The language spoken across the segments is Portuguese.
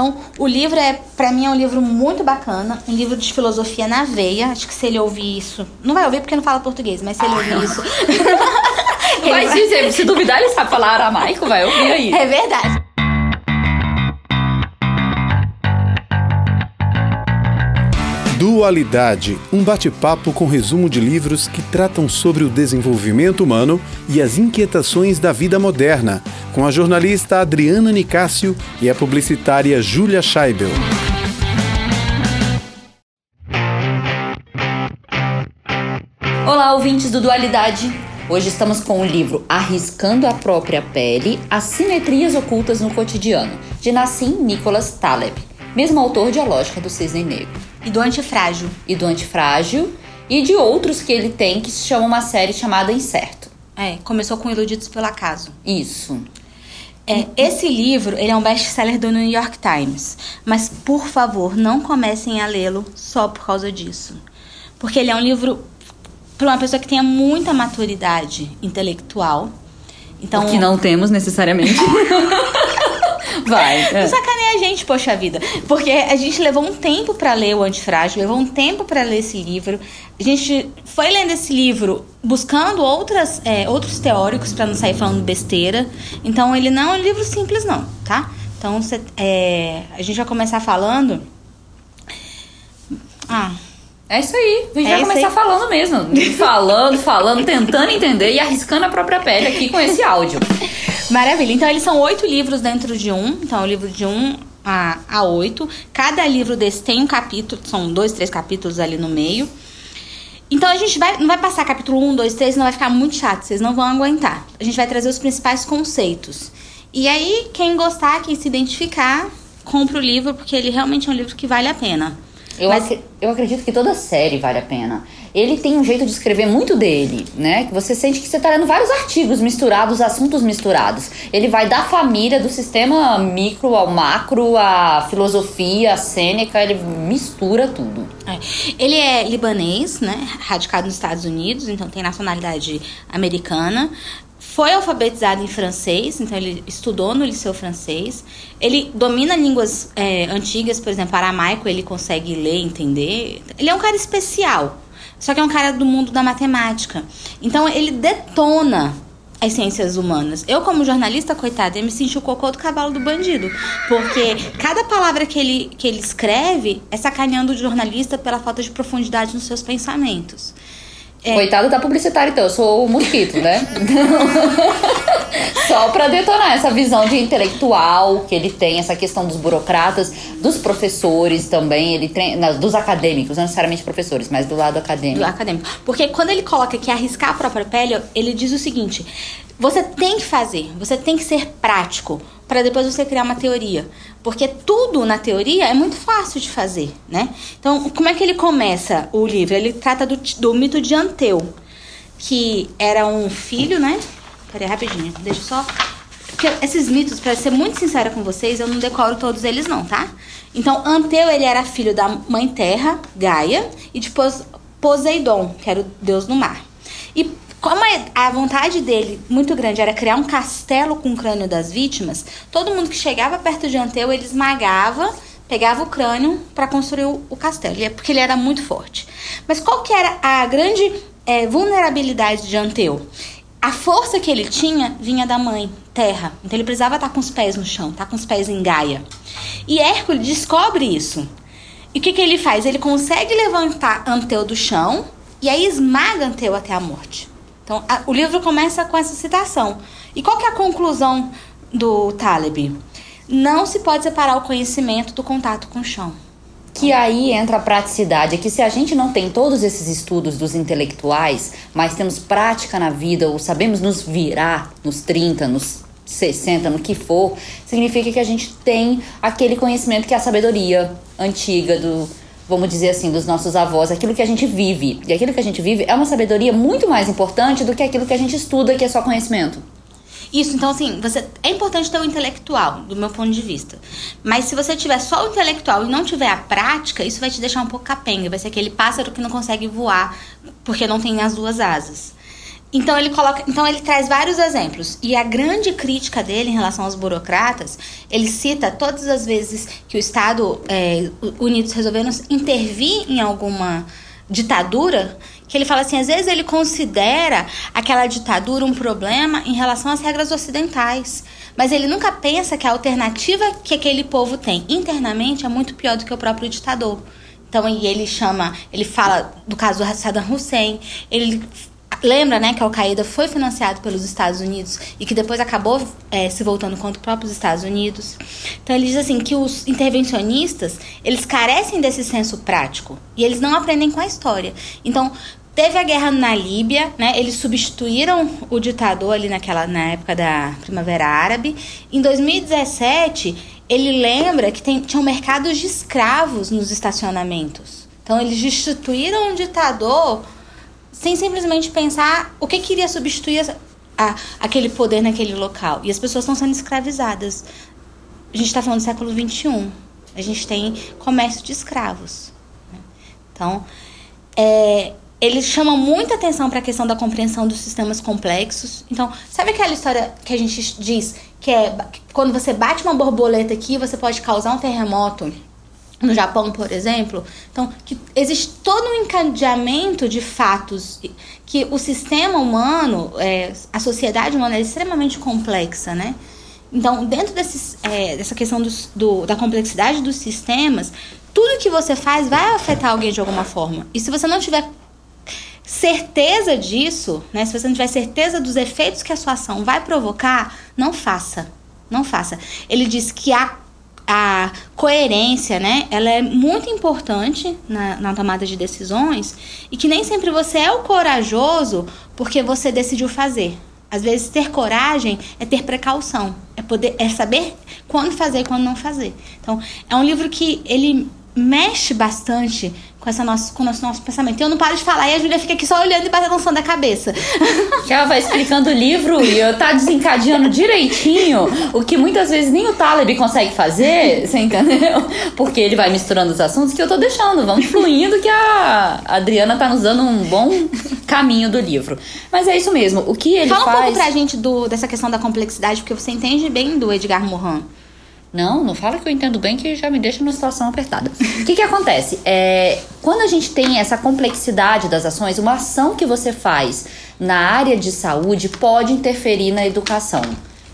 Então, o livro é, para mim, é um livro muito bacana, um livro de filosofia na veia. Acho que se ele ouvir isso, não vai ouvir porque não fala português, mas se ele ouvir isso, Vai dizer, se duvidar, ele sabe falar aramaico, vai ouvir aí. é verdade. Dualidade, um bate-papo com resumo de livros que tratam sobre o desenvolvimento humano e as inquietações da vida moderna, com a jornalista Adriana Nicásio e a publicitária Júlia Scheibel. Olá, ouvintes do Dualidade. Hoje estamos com o livro Arriscando a Própria Pele: Assimetrias Ocultas no Cotidiano, de Nassim Nicholas Taleb, mesmo autor de A Lógica do Cisne Negro. E do antifrágil. E do Antifrágil, e de outros que ele tem que se chama uma série chamada Incerto. É, começou com Iludidos pelo Acaso. Isso. É, esse livro, ele é um best-seller do New York Times. Mas, por favor, não comecem a lê-lo só por causa disso. Porque ele é um livro para uma pessoa que tenha muita maturidade intelectual. Então, que não temos necessariamente. Vai. Não é. sacaneia a gente, poxa vida. Porque a gente levou um tempo pra ler o Antifrágil, levou um tempo pra ler esse livro. A gente foi lendo esse livro buscando outras, é, outros teóricos pra não sair falando besteira. Então ele não é um livro simples, não, tá? Então cê- é, a gente vai começar falando. Ah, É isso aí. A gente É vai começar aí. falando mesmo. Falando, falando, tentando entender e arriscando a própria pele aqui com esse áudio. Maravilha. Então, eles são oito livros dentro de um. Então, o livro de um a, a oito. Cada livro desse tem um capítulo. São dois, três capítulos ali no meio. Então, a gente vai, não vai passar capítulo um, dois, três, não vai ficar muito chato. Vocês não vão aguentar. A gente vai trazer os principais conceitos. E aí, quem gostar, quem se identificar, compra o livro, porque ele realmente é um livro que vale a pena. Eu, Mas- ac- eu acredito que toda série vale a pena. Ele tem um jeito de escrever muito dele, né? Que você sente que você tá lendo vários artigos misturados, assuntos misturados. Ele vai da família, do sistema micro ao macro, a filosofia, a Sêneca, ele mistura tudo. É. Ele é libanês, né? Radicado nos Estados Unidos, então tem nacionalidade americana. Foi alfabetizado em francês, então ele estudou no liceu francês. Ele domina línguas é, antigas, por exemplo, aramaico, ele consegue ler, entender. Ele é um cara especial, só que é um cara do mundo da matemática. Então ele detona as ciências humanas. Eu, como jornalista, coitada, eu me senti o cocô do cavalo do bandido. Porque cada palavra que ele, que ele escreve é sacaneando o jornalista pela falta de profundidade nos seus pensamentos. É. Coitado da publicitária, então. Eu sou o mosquito, né? Só pra detonar essa visão de intelectual que ele tem, essa questão dos burocratas, dos professores também, ele tem, não, dos acadêmicos, não necessariamente professores, mas do lado acadêmico. do acadêmico. Porque quando ele coloca que arriscar a própria pele, ele diz o seguinte: você tem que fazer, você tem que ser prático para depois você criar uma teoria. Porque tudo na teoria é muito fácil de fazer, né? Então, como é que ele começa o livro? Ele trata do, do mito de Anteu, que era um filho, né? Peraí, rapidinho, deixa só. Porque esses mitos, pra ser muito sincera com vocês, eu não decoro todos eles, não, tá? Então, Anteu, ele era filho da mãe terra, Gaia, e depois Poseidon, que era o deus do mar. E como é- a vontade dele, muito grande, era criar um castelo com o crânio das vítimas, todo mundo que chegava perto de Anteu, ele esmagava, pegava o crânio para construir o, castelo, é porque ele era muito forte. Mas qual que era a grande eh, vulnerabilidade de Anteu? A força que ele tinha vinha da mãe, terra. Então ele precisava estar com os pés no chão, estar com os pés em Gaia. E Hércules descobre isso. E o que, que ele faz? Ele consegue levantar Anteu do chão e aí esmaga Anteu até a morte. Então a- o livro começa com essa citação. E qual que é a conclusão do Taleb? Não se pode separar o conhecimento do contato com o chão. Que aí entra a praticidade, é que se a gente não tem todos esses estudos dos intelectuais, mas temos prática na vida, ou sabemos nos virar nos 30, nos 60, no que for, significa que a gente tem aquele conhecimento que é a sabedoria antiga do, vamos dizer assim, dos nossos avós, aquilo que a gente vive. E aquilo que a gente vive é uma sabedoria muito mais importante do que aquilo que a gente estuda, que é só conhecimento. Isso, então assim, você é importante ter o intelectual, do meu ponto de vista. Mas se você tiver só o intelectual e não tiver a prática, isso vai te deixar um pouco capenga. Vai ser aquele pássaro que não consegue voar porque não tem as duas asas. Então ele coloca, então ele traz vários exemplos. E a grande crítica dele em relação aos burocratas, ele cita todas as vezes que o Estado é, Unidos resolveram intervir em alguma ditadura, que ele fala assim, às vezes ele considera aquela ditadura um problema em relação às regras ocidentais. Mas ele nunca pensa que a alternativa que aquele povo tem internamente é muito pior do que o próprio ditador. Então, e ele chama, ele fala do caso do Saddam Hussein, ele lembra né, que a Al-Qaeda foi financiado pelos Estados Unidos e que depois acabou é, se voltando contra os próprios Estados Unidos. Então ele diz assim que os intervencionistas eles carecem desse senso prático e eles não aprendem com a história. Então teve a guerra na Líbia, né? Eles substituíram o ditador ali naquela na época da Primavera Árabe. Em 2017 ele lembra que tem, tinham mercados de escravos nos estacionamentos. Então eles destituíram um ditador sem simplesmente pensar o que queria substituir a, aquele poder naquele local. E as pessoas estão sendo escravizadas. A gente está falando do século XXI. A gente tem comércio de escravos. Né? Então, é, ele chama muita atenção para a questão da compreensão dos sistemas complexos. Então, sabe aquela história que a gente diz que é quando você bate uma borboleta aqui, você pode causar um terremoto no Japão, por exemplo. Então, existe todo um encadeamento de fatos que o sistema humano, é, a sociedade humana é extremamente complexa, né? Então, dentro desses, é, dessa questão dos, do, da complexidade dos sistemas, tudo que você faz vai afetar alguém de alguma forma. E se você não tiver certeza disso, né? Se você não tiver certeza dos efeitos que a sua ação vai provocar, não faça. Não faça. Ele diz que a a coerência, né? Ela é muito importante na, na, tomada de decisões e que nem sempre você é o corajoso porque você decidiu fazer. Às vezes ter coragem é ter precaução, é poder, é saber quando fazer e quando não fazer. Então é um livro que ele mexe bastante com, essa nosso, com o nosso, nosso pensamento. Eu não paro de falar e a Júlia fica aqui só olhando e som da cabeça. Que ela vai explicando o livro e eu tá desencadeando direitinho o que muitas vezes nem o Taleb consegue fazer, você entendeu? Porque ele vai misturando os assuntos que eu tô deixando, vamos fluindo que a Adriana tá nos dando um bom caminho do livro. Mas é isso mesmo, o que ele Fala faz... Fala um pouco pra gente do, dessa questão da complexidade, porque você entende bem do Edgar Morin. Não, não fala que eu entendo bem que já me deixa numa situação apertada. O que, que acontece? É, quando a gente tem essa complexidade das ações, uma ação que você faz na área de saúde pode interferir na educação.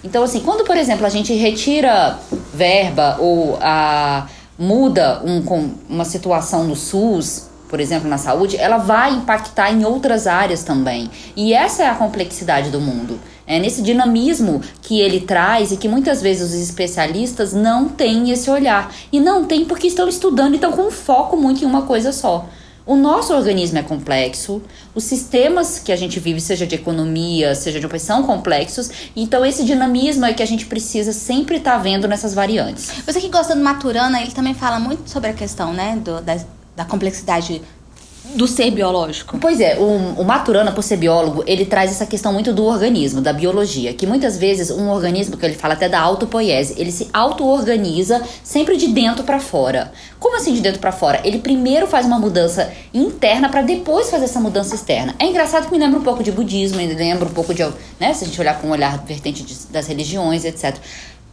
Então, assim, quando, por exemplo, a gente retira verba ou a, muda um, uma situação no SUS, por exemplo, na saúde, ela vai impactar em outras áreas também. E essa é a complexidade do mundo. É nesse dinamismo que ele traz e que muitas vezes os especialistas não têm esse olhar. E não têm porque estão estudando e estão com foco muito em uma coisa só. O nosso organismo é complexo, os sistemas que a gente vive, seja de economia, seja de opressão, complexos. Então, esse dinamismo é que a gente precisa sempre estar tá vendo nessas variantes. Você que gosta do Maturana, ele também fala muito sobre a questão né, do, da, da complexidade do ser biológico. Pois é, o, o, Maturana, por ser biólogo, ele traz essa questão muito do organismo, da biologia, que muitas vezes um organismo, que ele fala até da autopoiese, ele se auto-organiza sempre de dentro para fora. Como assim de dentro para fora? Ele primeiro faz uma mudança interna para depois fazer essa mudança externa. É engraçado que me lembra um pouco de budismo, me lembra um pouco de, né, se a gente olhar com um olhar vertente de, das religiões, etc.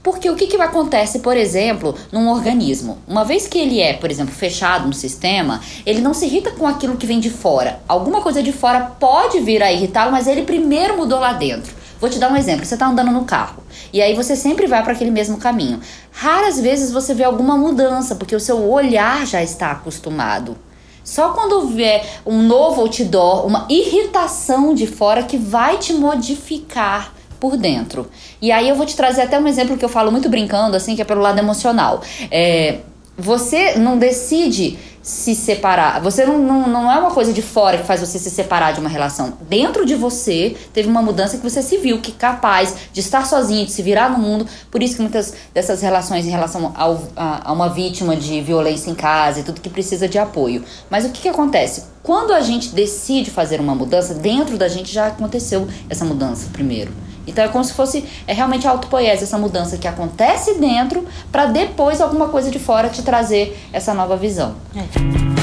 Porque o que, que acontece, por exemplo, num organismo? Uma vez que ele é, por exemplo, fechado no sistema, ele não se irrita com aquilo que vem de fora. Alguma coisa de fora pode vir a irritá-lo, mas ele primeiro mudou lá dentro. Vou te dar um exemplo. Você está andando no carro e aí você sempre vai para aquele mesmo caminho. Raras vezes você vê alguma mudança, porque o seu olhar já está acostumado. Só quando vier um novo outdoor, uma irritação de fora que vai te modificar por dentro. E aí eu vou te trazer até um exemplo que eu falo muito brincando, assim, que é pelo lado emocional. É, você não decide se separar. Você não, não, não é uma coisa de fora que faz você se separar de uma relação. Dentro de você teve uma mudança que você se viu que capaz de estar sozinho, de se virar no mundo. Por isso que muitas dessas relações em relação ao, a, a, uma vítima de violência em casa e tudo que precisa de apoio. Mas o que, que acontece? Quando a gente decide fazer uma mudança, dentro da gente já aconteceu essa mudança primeiro. Então é como se fosse é realmente a autopoiese, essa mudança que acontece dentro, para depois alguma coisa de fora te trazer essa nova visão. É.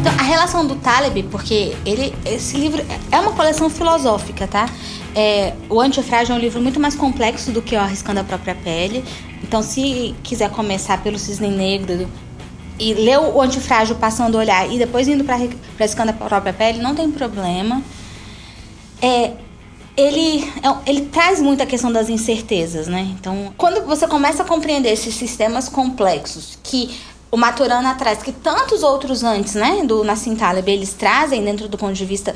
Então, a relação do Taleb, porque ele, esse livro é uma coleção filosófica, tá? É, o Antifrágil é um livro muito mais complexo do que o Arriscando a Própria Pele. Então, se quiser começar pelo Cisne Negro e ler o Antifrágil passando o olhar e depois indo para Arriscando a Própria Pele, não tem problema. É, ele, é ele traz muita questão das incertezas, né? Então, quando você começa a compreender esses sistemas complexos que o Maturana traz, que tantos outros antes, né, do Nassim Taleb, eles trazem dentro do ponto de vista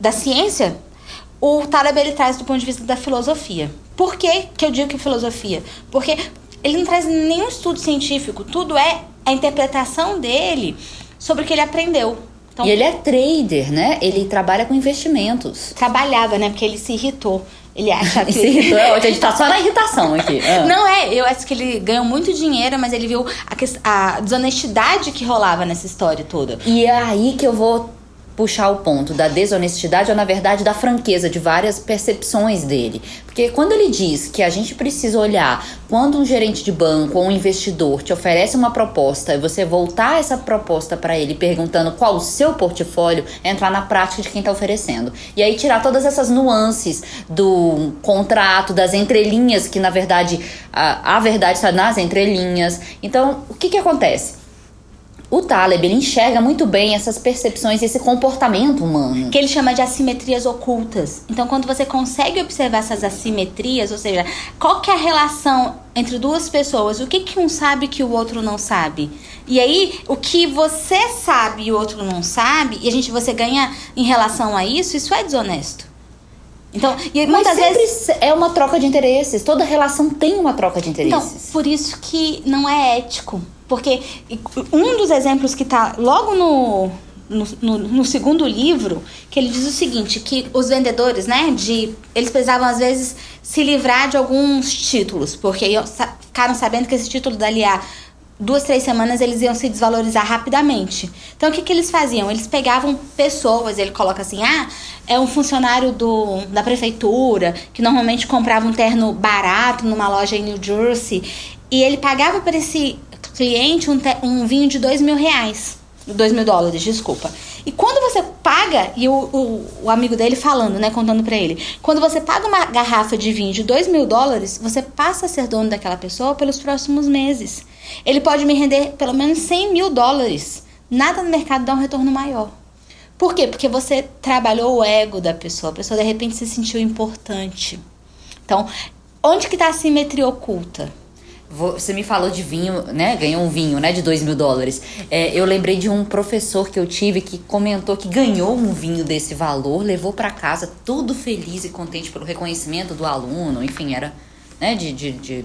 da ciência, o Taleb ele traz do ponto de vista da filosofia. Por que, que eu digo que filosofia? Porque ele não traz nenhum estudo científico, tudo é a interpretação dele sobre o que ele aprendeu. Então, e ele é trader, né? Ele trabalha com investimentos. Trabalhava, né? Porque ele se irritou. Ele acha que. se irritou é ótimo. A gente tá só na irritação aqui. Ah. Não é, eu acho que ele ganhou muito dinheiro, mas ele viu a, a desonestidade que rolava nessa história toda. E é aí que eu vou puxar o ponto da desonestidade ou, na verdade, da franqueza de várias percepções dele. Porque quando ele diz que a gente precisa olhar quando um gerente de banco ou um investidor te oferece uma proposta e você voltar essa proposta para ele perguntando qual o seu portfólio, é entrar na prática de quem está oferecendo. E aí tirar todas essas nuances do contrato, das entrelinhas, que na verdade a, a verdade está nas entrelinhas. Então, o que, que acontece? O Taleb ele enxerga muito bem essas percepções e esse comportamento humano. Que ele chama de assimetrias ocultas. Então, quando você consegue observar essas assimetrias, ou seja, qual que é a relação entre duas pessoas, o que, que um sabe que o outro não sabe? E aí, o que você sabe e o outro não sabe, e a gente você ganha em relação a isso, isso é desonesto. Então, e muitas vezes é uma troca de interesses. Toda relação tem uma troca de interesses. Então, por isso que não é ético porque um dos exemplos que está logo no, no, no, no, segundo livro, que ele diz o seguinte, que os vendedores, né, de eles precisavam às vezes se livrar de alguns títulos, porque ficaram sabendo que esse título dali a duas, três semanas eles iam se desvalorizar rapidamente. Então o que, que eles faziam? Eles pegavam pessoas, ele coloca assim, ah, é um funcionário do, da prefeitura, que normalmente comprava um terno barato numa loja em New Jersey, e ele pagava para esse cliente um, um vinho de dois mil reais. Dois mil dólares, desculpa. E quando você paga, e o, o, o amigo dele falando, né, contando pra ele, quando você paga uma garrafa de vinho de dois mil dólares, você passa a ser dono daquela pessoa pelos próximos meses. Ele pode me render pelo menos 100 mil dólares. Nada no mercado dá um retorno maior. Por quê? Porque você trabalhou o ego da pessoa. A pessoa de repente se sentiu importante. Então, onde que está a simetria oculta? Você me falou de vinho, né? Ganhou um vinho, né? De dois mil dólares. É, eu lembrei de um professor que eu tive que comentou que ganhou um vinho desse valor, levou para casa todo feliz e contente pelo reconhecimento do aluno. Enfim, era né, de, de, de,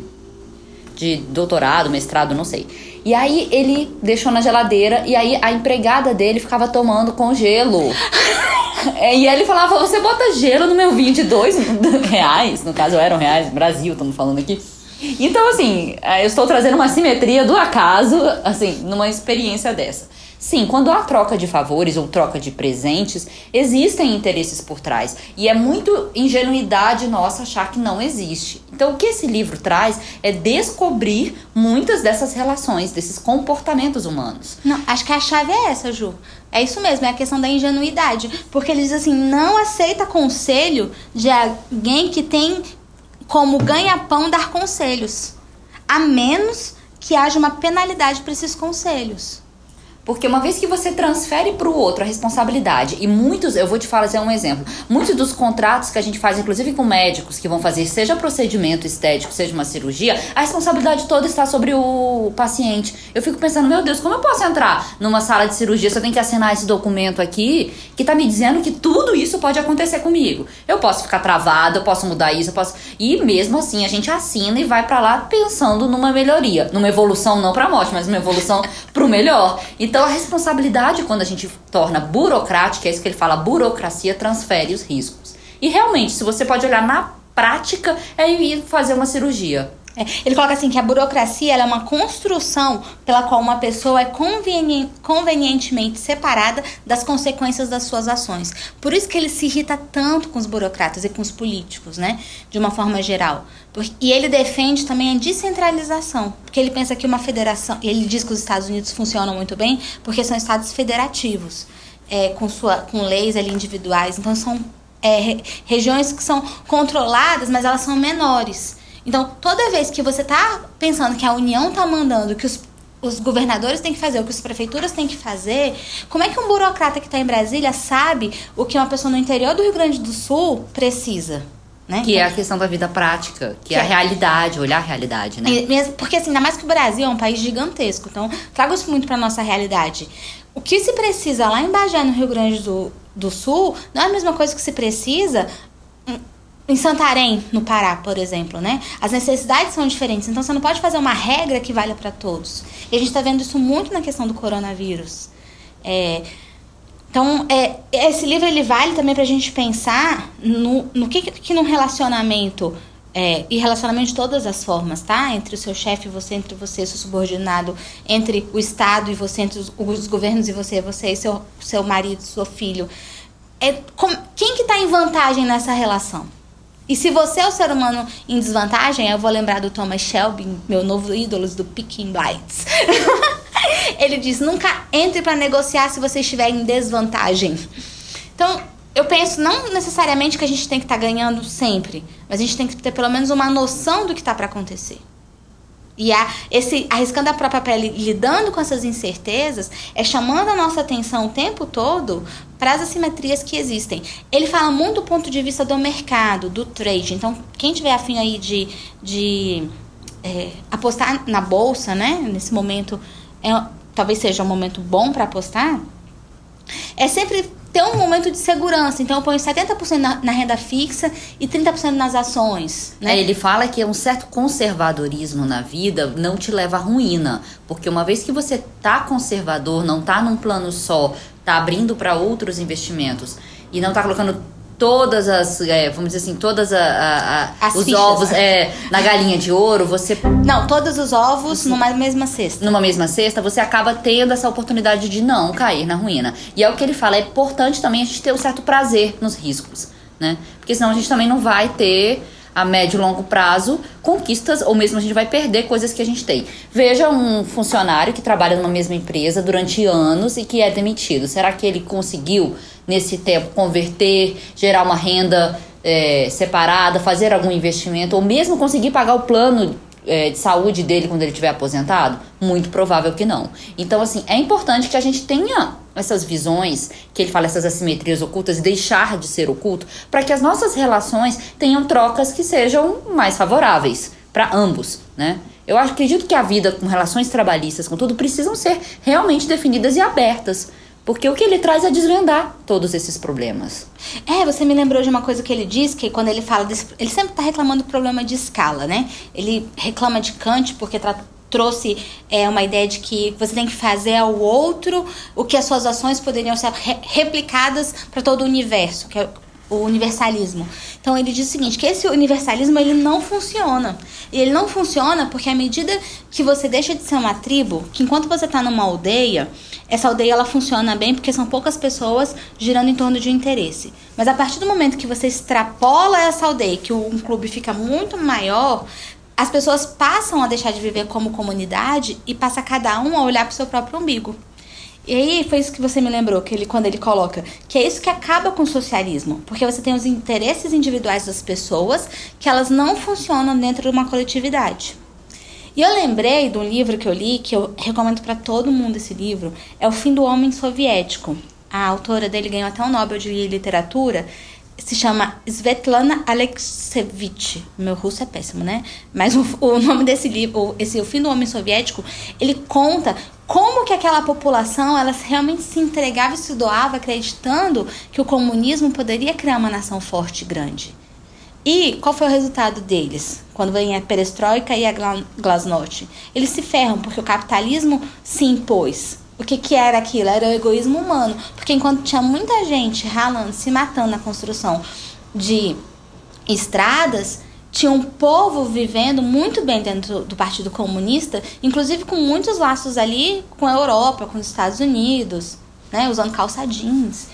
de doutorado, mestrado, não sei. E aí ele deixou na geladeira e aí a empregada dele ficava tomando com gelo. É, e ele falava: Você bota gelo no meu vinho de dois reais. No caso, eram reais, Brasil, estamos falando aqui. Então, assim, é, eu estou trazendo uma simetria do acaso, assim, numa experiência dessa. Sim, quando há troca de favores ou troca de presentes, existem interesses por trás. E é muito ingenuidade nossa achar que não existe. Então, o que esse livro traz é descobrir muitas dessas relações, desses comportamentos humanos. Não, acho que a chave é essa, Ju. É isso mesmo, é a questão da ingenuidade. Porque ele diz assim: não aceita conselho de alguém que tem como ganha-pão dar conselhos, a menos que haja uma penalidade para esses conselhos. Porque uma vez que você transfere para o outro a responsabilidade, e muitos, eu vou te fazer um exemplo, muitos dos contratos que a gente faz, inclusive com médicos que vão fazer, seja procedimento estético, seja uma cirurgia, a responsabilidade toda está sobre o paciente. Eu fico pensando, meu Deus, como eu posso entrar numa sala de cirurgia se eu tenho que assinar esse documento aqui que está me dizendo que tudo isso pode acontecer comigo? Eu posso ficar travada, eu posso mudar isso, eu posso. E mesmo assim a gente assina e vai para lá pensando numa melhoria, numa evolução não para morte, mas uma evolução para o melhor. Então, então a responsabilidade, quando a gente torna burocrática, é isso que ele fala, burocracia transfere os riscos. E realmente, se você pode olhar na prática, é ir fazer uma cirurgia. É, ele coloca assim que a burocracia é uma construção pela qual uma pessoa é conveni convenientemente separada das consequências das suas ações. Por isso que ele se irrita tanto com os burocratas e com os políticos, né? De uma forma geral. E ele defende também a descentralização, porque ele pensa que uma federação, ele diz que os Estados Unidos funcionam muito bem porque são estados federativos. é, com, sua, com leis ali individuais. Então são é, regiões que são controladas, mas elas são menores. Então, toda vez que você está pensando que a União está mandando que os, os governadores têm que fazer, o que as prefeituras têm que fazer, como é que um burocrata que está em Brasília sabe o que uma pessoa no interior do Rio Grande do Sul precisa? Né? Que é a questão da vida prática, que, que é a é realidade, olhar a realidade, né? Porque assim, ainda mais que o Brasil é um país gigantesco, então trago isso muito para nossa realidade. O que se precisa lá em Bagé, no Rio Grande do, do Sul, não é a mesma coisa que se precisa em Santarém, no Pará, por exemplo, né? As necessidades são diferentes, então você não pode fazer uma regra que valha para todos. E a gente está vendo isso muito na questão do coronavírus. É, então, é, esse livro ele vale também para a gente pensar no, no que, que num relacionamento é, e relacionamento de todas as formas, tá? Entre o seu chefe você, entre você seu subordinado, entre o Estado e você, entre os, os governos e você, você e seu, seu marido, seu filho. É, com, quem que está em vantagem nessa relação? E se você é o ser humano em desvantagem, eu vou lembrar do Thomas Shelby, meu novo ídolo do Picking Blights. Ele diz: nunca entre para negociar se você estiver em desvantagem. Então, eu penso não necessariamente que a gente tem que estar tá ganhando sempre, mas a gente tem que ter pelo menos uma noção do que está para acontecer. E a, esse arriscando a própria pele, lidando com essas incertezas, é chamando a nossa atenção o tempo todo para as assimetrias que existem. Ele fala muito do ponto de vista do mercado, do trade. Então, quem tiver afim aí de, de é, apostar na bolsa, né? Nesse momento, é, talvez seja um momento bom para apostar. É sempre ter um momento de segurança. Então eu ponho 70% na, na renda fixa e 30% nas ações. Né? É, ele fala que um certo conservadorismo na vida não te leva à ruína. Porque uma vez que você tá conservador, não tá num plano só, tá abrindo para outros investimentos e não tá colocando todas as, é, vamos dizer assim, todas a, a, a os fichas, ovos é, na galinha de ouro, você... Não, todos os ovos numa mesma cesta. Numa mesma cesta, você acaba tendo essa oportunidade de não cair na ruína. E é o que ele fala, é importante também a gente ter um certo prazer nos riscos, né? Porque senão a gente também não vai ter a médio e longo prazo conquistas, ou mesmo a gente vai perder coisas que a gente tem. Veja um funcionário que trabalha numa mesma empresa durante anos e que é demitido. Será que ele conseguiu, nesse tempo, converter, gerar uma renda é, separada, fazer algum investimento, ou mesmo conseguir pagar o plano é, de saúde dele quando ele estiver aposentado? Muito provável que não. Então, assim, é importante que a gente tenha essas visões, que ele fala essas assimetrias ocultas, deixar de ser oculto, para que as nossas relações tenham trocas que sejam mais favoráveis para ambos, né? Eu acredito que a vida com relações trabalhistas, com tudo, precisam ser realmente definidas e abertas. Porque o que ele traz é desvendar todos esses problemas. É, você me lembrou de uma coisa que ele diz, que quando ele fala desse, ele sempre está reclamando do problema de escala, né? Ele reclama de Kant porque trouxe é, uma ideia de que você tem que fazer ao outro o que as suas ações poderiam ser re replicadas para todo o universo, que é o universalismo. Então ele diz o seguinte, que esse universalismo ele não funciona. E ele não funciona porque à medida que você deixa de ser uma tribo, que enquanto você está numa aldeia, essa aldeia ela funciona bem porque são poucas pessoas girando em torno de um interesse. Mas a partir do momento que você extrapola essa aldeia, que um clube fica muito maior, as pessoas passam a deixar de viver como comunidade e passa cada um a olhar para o seu próprio umbigo. E aí foi isso que você me lembrou, que ele, quando ele coloca, que é isso que acaba com o socialismo, porque você tem os interesses individuais das pessoas que elas não funcionam dentro de uma coletividade. E eu lembrei de um livro que eu li, que eu recomendo para todo mundo esse livro, é O Fim do Homem Soviético. A autora dele ganhou até o um Nobel de Literatura, se chama Svetlana Alexievich. Meu russo é péssimo, né? Mas o, o nome desse livro, esse O Fim do Homem Soviético, ele conta como que aquela população ela realmente se entregava e se doava acreditando que o comunismo poderia criar uma nação forte e grande. E qual foi o resultado deles? Quando vem a perestroika e a glasnost. Eles se ferram porque o capitalismo se impôs o que, que era aquilo? Era o egoísmo humano. Porque enquanto tinha muita gente ralando, se matando na construção de estradas, tinha um povo vivendo muito bem dentro do Partido Comunista, inclusive com muitos laços ali com a Europa, com os Estados Unidos, né, usando calça jeans.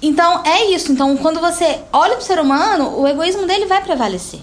Então é isso. Então quando você olha para o ser humano, o egoísmo dele vai prevalecer.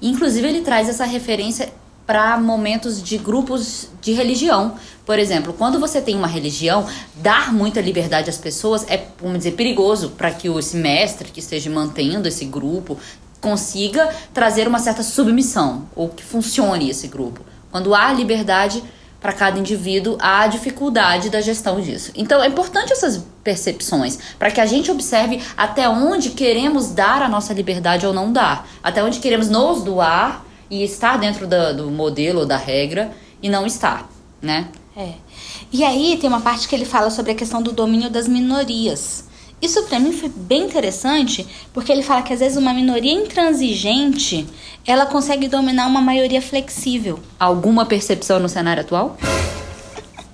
Inclusive ele traz essa referência para momentos de grupos de religião. Por exemplo, quando você tem uma religião, dar muita liberdade às pessoas é, vamos dizer, perigoso para que esse mestre que esteja mantendo esse grupo consiga trazer uma certa submissão ou que funcione esse grupo. Quando há liberdade para cada indivíduo, há dificuldade da gestão disso. Então é importante essas percepções para que a gente observe até onde queremos dar a nossa liberdade ou não dar, até onde queremos nos doar e estar dentro da, do modelo ou da regra e não estar, né? É. E aí tem uma parte que ele fala sobre a questão do domínio das minorias. Isso para mim foi bem interessante, porque ele fala que às vezes uma minoria intransigente, ela consegue dominar uma maioria flexível. Alguma percepção no cenário atual?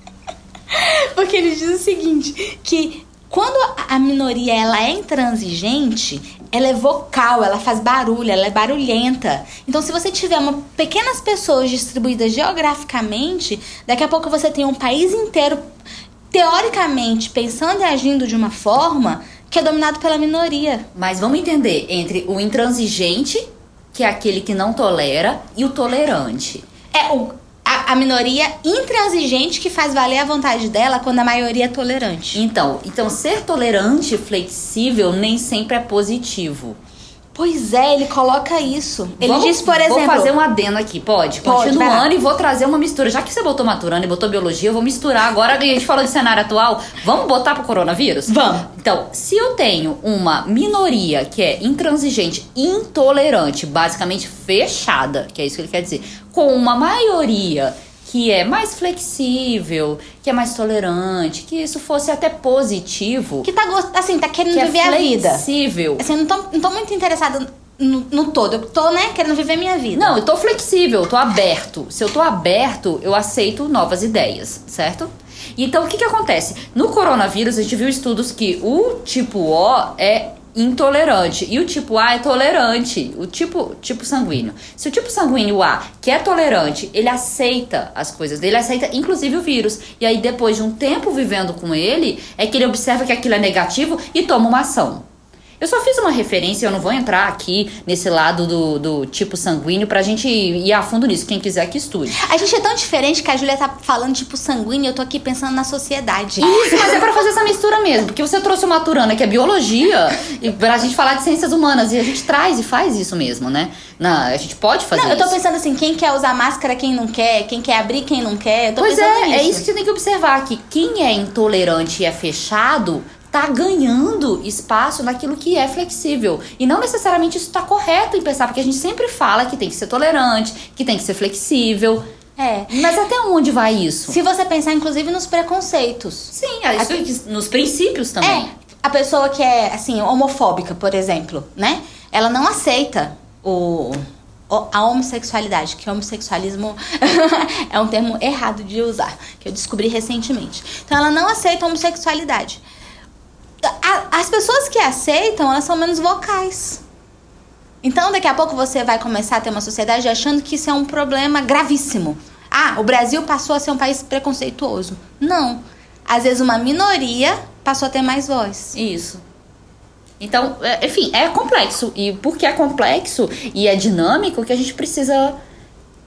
porque ele diz o seguinte, que quando a minoria ela é intransigente, ela é vocal, ela faz barulho, ela é barulhenta. Então, se você tiver uma, pequenas pessoas distribuídas geograficamente, daqui a pouco você tem um país inteiro, teoricamente, pensando e agindo de uma forma que é dominado pela minoria. Mas vamos entender entre o intransigente, que é aquele que não tolera, e o tolerante. É o a, minoria intransigente que faz valer a vontade dela quando a maioria é tolerante. Então, então ser tolerante e flexível nem sempre é positivo. Pois é, ele coloca isso. Ele Vamos, diz, por exemplo. Vou fazer um adendo aqui, pode? Pode, Continuando e vou trazer uma mistura. Já que você botou maturando e botou biologia, eu vou misturar. Agora a gente falou de cenário atual. Vamos botar pro coronavírus? Vamos. Então, se eu tenho uma minoria que é intransigente, intolerante, basicamente fechada, que é isso que ele quer dizer, com uma maioria que é mais flexível, que é mais tolerante, que isso fosse até positivo. Que tá, assim, tá querendo que viver é a vida. flexível. Assim, eu não tô, não tô muito interessada no, no, todo. Eu tô, né, querendo viver minha vida. Não, eu tô flexível, eu tô aberto. Se eu tô aberto, eu aceito novas ideias, certo? Então, o que que acontece? No coronavírus, a gente viu estudos que o tipo O é intolerante. E o tipo A é tolerante, o tipo, tipo sanguíneo. Se o tipo sanguíneo A, que é tolerante, ele aceita as coisas dele, aceita inclusive o vírus. E aí, depois de um tempo vivendo com ele, é que ele observa que aquilo é negativo e toma uma ação. Eu só fiz uma referência, eu não vou entrar aqui nesse lado do, do tipo sanguíneo pra gente ir a fundo nisso, quem quiser que estude. A gente é tão diferente que a Júlia tá falando tipo sanguíneo, eu tô aqui pensando na sociedade. Isso, mas é pra fazer essa mistura mesmo, porque você trouxe uma Turana que é biologia, e pra gente falar de ciências humanas, e a gente traz e faz isso mesmo, né? Na, a gente pode fazer não, isso. eu tô pensando assim, quem quer usar máscara, quem não quer, quem quer abrir, quem não quer. Pois pensando é, nisso. é isso que você tem que observar, que quem é intolerante e é fechado tá ganhando espaço naquilo que é flexível. E não necessariamente isso tá correto em pensar, porque a gente sempre fala que tem que ser tolerante, que tem que ser flexível. É. Mas até onde vai isso? Se você pensar, inclusive, nos preconceitos. Sim, isso, nos princípios também. É. A pessoa que é, assim, homofóbica, por exemplo, né? Ela não aceita o a homossexualidade, que homossexualismo é um termo errado de usar, que eu descobri recentemente. Então ela não aceita a homossexualidade as pessoas que aceitam, elas são menos vocais. Então, daqui a pouco você vai começar a ter uma sociedade achando que isso é um problema gravíssimo. Ah, o Brasil passou a ser um país preconceituoso. Não. Às vezes uma minoria passou a ter mais voz. Isso. Então, é, enfim, é complexo. E porque é complexo e é dinâmico que a gente precisa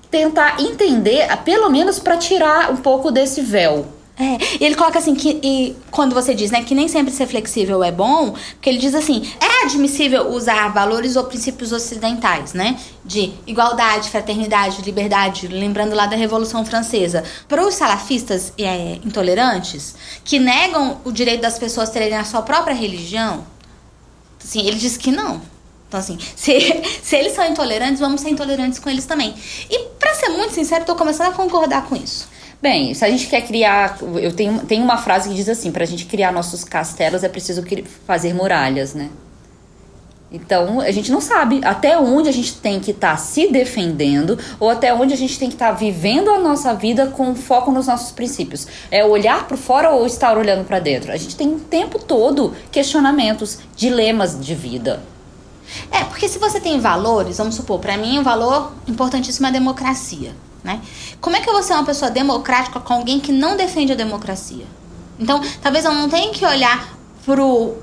tentar entender, pelo menos para tirar um pouco desse véu é, e ele coloca assim que e quando você diz, né, que nem sempre ser flexível é bom, porque ele diz assim, é admissível usar valores ou princípios ocidentais, né, de igualdade, fraternidade, liberdade, lembrando lá da Revolução Francesa, para os salafistas é, intolerantes que negam o direito das pessoas terem a sua própria religião, assim, ele diz que não. Então, assim, se, se eles são intolerantes, vamos ser intolerantes com eles também. E, para ser muito sincero, tô começando a concordar com isso. Bem, se a gente quer criar. Eu tenho, tenho uma frase que diz assim: para a gente criar nossos castelos é preciso fazer muralhas, né? Então, a gente não sabe até onde a gente tem que estar tá se defendendo ou até onde a gente tem que estar tá vivendo a nossa vida com foco nos nossos princípios. É olhar para fora ou estar olhando para dentro? A gente tem o tempo todo questionamentos, dilemas de vida. É, porque se você tem valores, vamos supor, para mim um valor importantíssimo é a democracia. Né? Como é que eu vou ser uma pessoa democrática com alguém que não defende a democracia? Então, talvez eu não tenha que olhar pro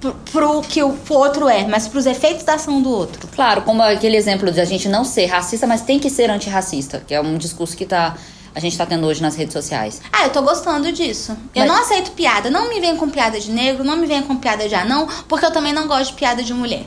pro, pro que o outro é, mas pros efeitos da ação do outro. Claro, como aquele exemplo de a gente não ser racista, mas tem que ser antirracista, que é um discurso que tá a gente tá tendo hoje nas redes sociais. Ah, eu tô gostando disso. Eu Mas- não aceito piada. Não me venha com piada de negro, não me venha com piada de anão, porque eu também não gosto de piada de mulher.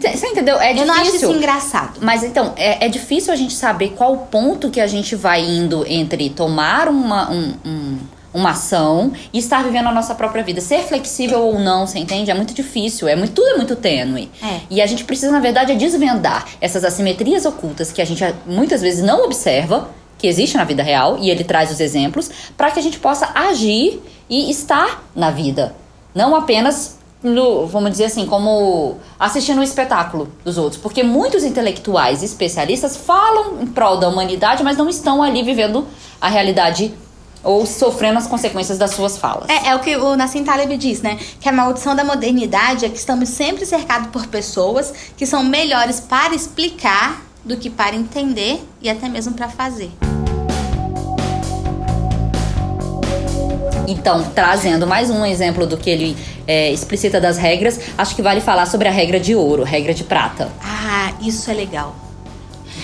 Você entendeu? É Eu difícil. não acho isso engraçado. Mas então, é, é difícil a gente saber qual o ponto que a gente vai indo entre tomar uma, um- um- uma ação e estar vivendo a nossa própria vida. Ser flexível ou não, você entende? É muito difícil. É muito, tudo é muito tênue. É. E a gente precisa, na verdade, é desvendar essas assimetrias ocultas que a gente muitas vezes não observa, que existe na vida real, e ele traz os exemplos, para que a gente possa agir e estar na vida. Não apenas no, vamos dizer assim, como assistindo o espetáculo dos outros. Porque muitos intelectuais e especialistas falam em prol da humanidade, mas não estão ali vivendo a realidade ou sofrendo as consequências das suas falas. É, é o que o Nassim Taleb diz, né? Que a maldição da modernidade é que estamos sempre cercados por pessoas que são melhores para explicar do que para entender e até mesmo para fazer. Então, trazendo mais um exemplo do que ele é, explicita das regras, acho que vale falar sobre a regra de ouro, regra de prata. Ah, isso é legal.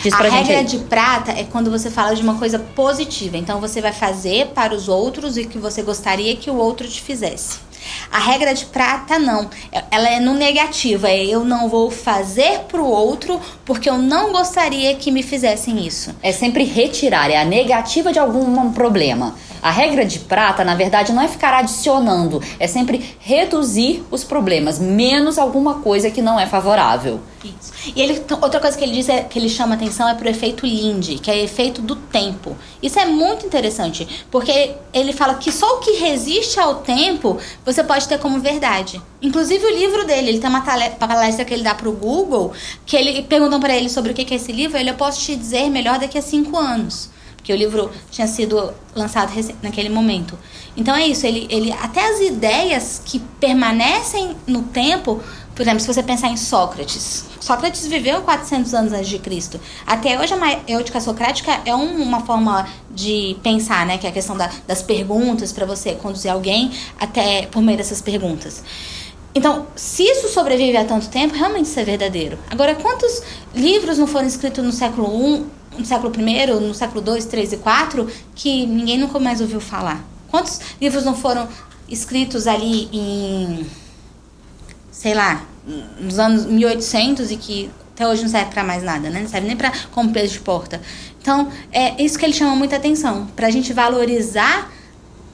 Diz a regra de prata é quando você fala de uma coisa positiva. Então você vai fazer para os outros o que você gostaria que o outro te fizesse. A regra de prata não. É- Ela é no negativo. É eu não vou fazer pro outro porque eu não gostaria que me fizessem isso. É sempre retirar, é a negativa de algum problema. A regra de prata, na verdade, não é ficar adicionando, é sempre reduzir os problemas, menos alguma coisa que não é favorável. Isso. E ele, outra coisa que ele diz é que ele chama atenção é pro efeito Lindy, que é efeito do tempo. Isso é muito interessante, porque ele fala que só o que resiste ao tempo você pode ter como verdade. Inclusive o livro dele, ele tem uma palestra que ele dá pro Google, que ele perguntam para ele sobre o que é esse livro, ele eu posso te dizer melhor daqui a cinco anos. Porque o livro tinha sido lançado naquele momento. Então é isso, ele, ele até as ideias que permanecem no tempo, por exemplo, se você pensar em Sócrates. Sócrates viveu 400 anos antes de Cristo. Até hoje a maéutica socrática é um- uma forma de pensar, né, que é a questão da- das perguntas para você conduzir alguém até por meio dessas perguntas. Então, se isso sobrevive há tanto tempo, realmente isso é verdadeiro. Agora, quantos livros não foram escritos no século I, no século I, no século II, III e IV, que ninguém nunca mais ouviu falar? Quantos livros não foram escritos ali em, sei lá, nos anos 1800 e que até hoje não serve pra mais nada, né? Não serve nem pra como peso de porta. Então, é isso que ele chama muita atenção, pra gente valorizar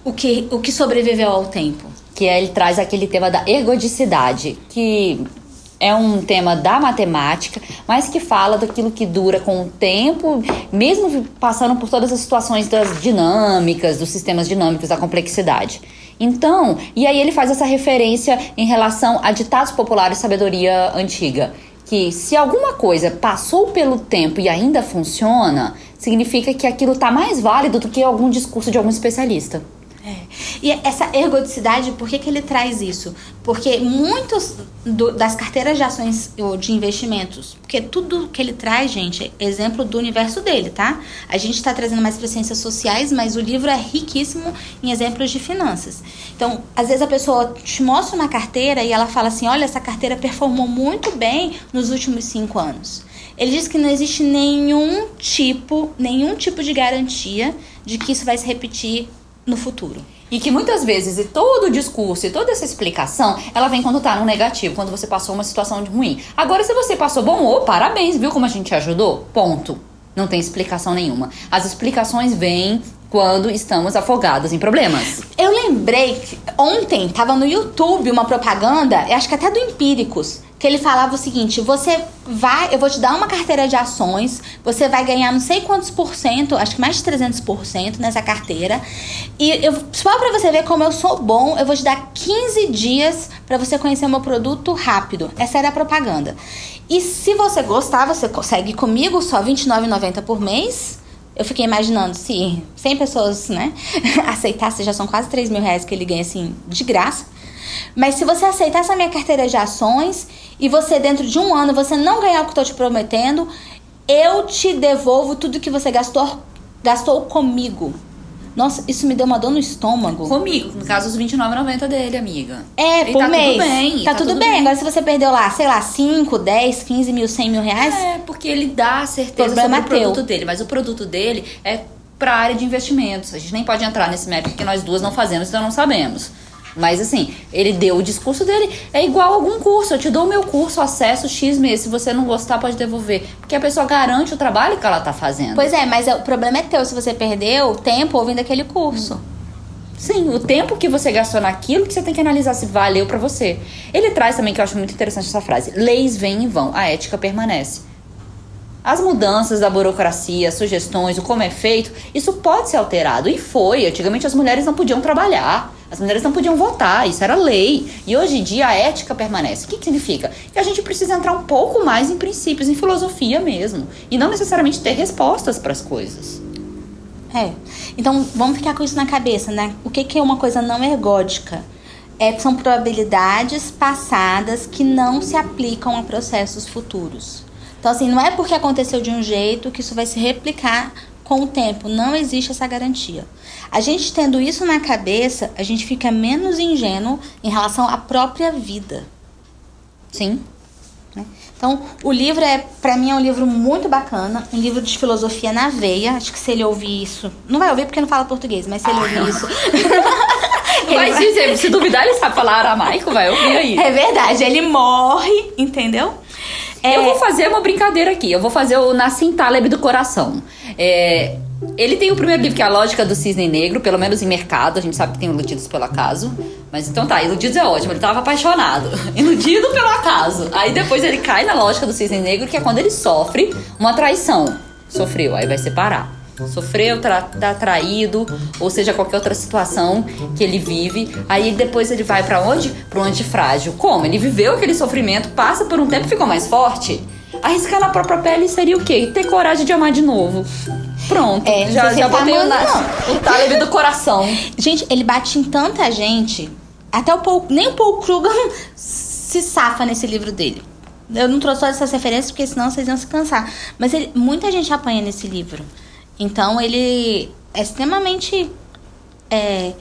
o que, o que sobreviveu ao tempo. que é, ele traz aquele tema da ergodicidade, que é um tema da matemática, mas que fala daquilo que dura com o tempo, mesmo passando por todas as situações das dinâmicas, dos sistemas dinâmicos, da complexidade. Então, e aí ele faz essa referência em relação a ditados populares sabedoria antiga, que se alguma coisa passou pelo tempo e ainda funciona, significa que aquilo está mais válido do que algum discurso de algum especialista. É. E essa ergodicidade, por que, que ele traz isso? Porque muitos do- das carteiras de ações ou de investimentos, porque tudo que ele traz, gente, é exemplo do universo dele, tá? A gente está trazendo mais para ciências sociais, mas o livro é riquíssimo em exemplos de finanças. Então, às vezes a pessoa te mostra uma carteira e ela fala assim: olha, essa carteira performou muito bem nos últimos cinco anos. Ele diz que não existe nenhum tipo, nenhum tipo de garantia de que isso vai se repetir no futuro. E que muitas vezes, e todo o discurso e toda essa explicação, ela vem quando tá no negativo, quando você passou uma situação de ruim. Agora, se você passou bom, ô, parabéns, viu como a gente te ajudou? Ponto. Não tem explicação nenhuma. As explicações vêm quando estamos afogados em problemas. Eu lembrei que ontem tava no YouTube uma propaganda, acho que até do Empíricos, que ele falava o seguinte: você vai, eu vou te dar uma carteira de ações, você vai ganhar não sei quantos por cento, acho que mais de 300% nessa carteira. E eu, só pra você ver como eu sou bom, eu vou te dar 15 dias pra você conhecer o meu produto rápido. Essa era a propaganda. E se você gostar, você consegue comigo só R$29,90 por mês. Eu fiquei imaginando se 100 pessoas, né, aceitassem, já são quase 3 mil reais que ele ganha, assim, de graça. Mas se você aceitar essa minha carteira de ações e você, dentro de um ano, você não ganhar o que eu tô te prometendo, eu te devolvo tudo que você gastou, gastou comigo. Nossa, isso me deu uma dor no estômago. Comigo, no caso, os R$29,90 dele, amiga. É, E por tá mês. Tudo bem, tá, tudo, bem. Agora, se você perdeu lá, sei lá, 5, 10, 15 mil, 100 mil reais, É, porque ele dá certeza sobre o teu. produto dele, mas o produto dele é para área de investimentos. A gente nem pode entrar nesse mérito porque nós duas não fazemos, então não sabemos. Mas assim, ele deu o discurso dele, é igual a algum curso. Eu te dou o meu curso, acesso X mês. Se você não gostar, pode devolver. Porque a pessoa garante o trabalho que ela tá fazendo. Pois é, mas é- o problema é teu se você perdeu tempo ouvindo aquele curso. Sim, o tempo que você gastou naquilo que você tem que analisar se valeu pra você. Ele traz também, que eu acho muito interessante essa frase: leis vêm e vão, a ética permanece. As mudanças da burocracia, as sugestões, o como é feito, isso pode ser alterado. E foi. Antigamente as mulheres não podiam trabalhar, as mulheres não podiam votar, isso era lei. E hoje em dia a ética permanece. O que, que significa? Que a gente precisa entrar um pouco mais em princípios, em filosofia mesmo. E não necessariamente ter respostas para as coisas. É. Então, vamos ficar com isso na cabeça, né? O que, que é uma coisa não ergódica? É, são probabilidades passadas que não se aplicam a processos futuros. Então, assim, não é porque aconteceu de um jeito que isso vai se replicar com o tempo. Não existe essa garantia. A gente tendo isso na cabeça, a gente fica menos ingênuo em relação à própria vida. Sim. né? Então, o livro é, para mim, é um livro muito bacana, um livro de filosofia na veia. Acho que se ele ouvir isso, não vai ouvir porque não fala português, mas se ele ouvir isso, Vai dizer, se duvidar, ele sabe falar aramaico, vai ouvir aí. é verdade, ele morre, entendeu? É, Eu vou fazer uma brincadeira aqui. Eu vou fazer o Nassim Taleb do coração. É, ele tem o primeiro livro que é a Lógica do Cisne Negro, pelo menos em mercado. A gente sabe que tem Iludidos pelo Acaso. Mas então tá, Iludidos é ótimo. Ele tava apaixonado. Iludido pelo acaso. Aí depois ele cai na Lógica do Cisne Negro, que é quando ele sofre uma traição. Sofreu, aí vai separar. Sofreu, tra tá traído, ou seja, qualquer outra situação que ele vive. Aí depois ele vai pra onde? Pro antifrágil. Como? Ele viveu aquele sofrimento, passa por um tempo e ficou mais forte. Arriscar na própria pele seria o quê? Ter coragem de amar de novo. Pronto. É, já já tá botei o, o Taleb do coração. Gente, ele bate em tanta gente, até o Paul, nem o Paul Kruger se safa nesse livro dele. Eu não trouxe todas essas referências porque senão vocês iam se cansar. Mas ele, muita gente apanha nesse livro. Então ele é extremamente é,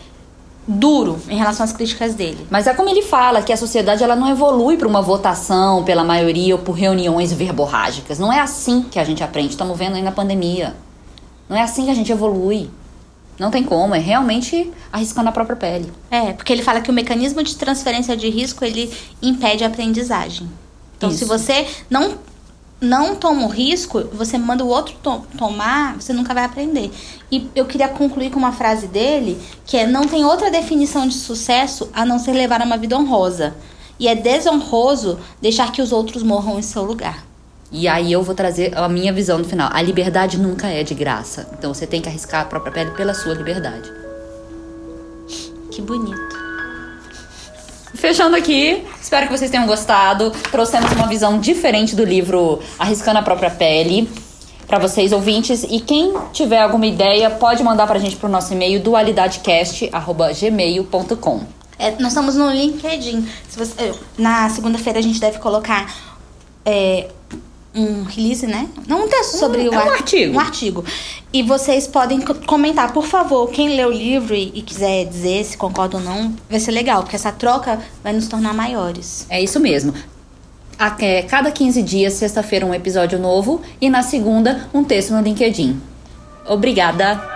duro em relação às críticas dele. Mas é como ele fala, que a sociedade ela não evolui para uma votação pela maioria ou por reuniões verborrágicas. Não é assim que a gente aprende. Estamos vendo aí na pandemia. Não é assim que a gente evolui. Não tem como, é realmente arriscando a própria pele. É, porque ele fala que o mecanismo de transferência de risco ele impede a aprendizagem. Então, Isso. se você não não toma o risco, você manda o outro to- tomar, você nunca vai aprender. E eu queria concluir com uma frase dele, que é não tem outra definição de sucesso a não ser levar uma vida honrosa. E é desonroso deixar que os outros morram em seu lugar. E aí eu vou trazer a minha visão no final. A liberdade nunca é de graça. Então você tem que arriscar a própria pele pela sua liberdade. Que bonito. Fechando aqui, espero que vocês tenham gostado. Trouxemos uma visão diferente do livro Arriscando a Própria Pele para vocês ouvintes. E quem tiver alguma ideia, pode mandar pra gente pro nosso e-mail dualidadecast@gmail.com. É, nós estamos no LinkedIn. Você- na segunda-feira a gente deve colocar é, um release, né? Não um texto sobre é o um ar- artigo. Um artigo. E vocês podem co- comentar, por favor, quem lê o livro e, e quiser dizer se concorda ou não, vai ser legal, porque essa troca vai nos tornar maiores. É isso mesmo. A- é, cada 15 dias, sexta-feira, um episódio novo. E na segunda, um texto no LinkedIn. Obrigada!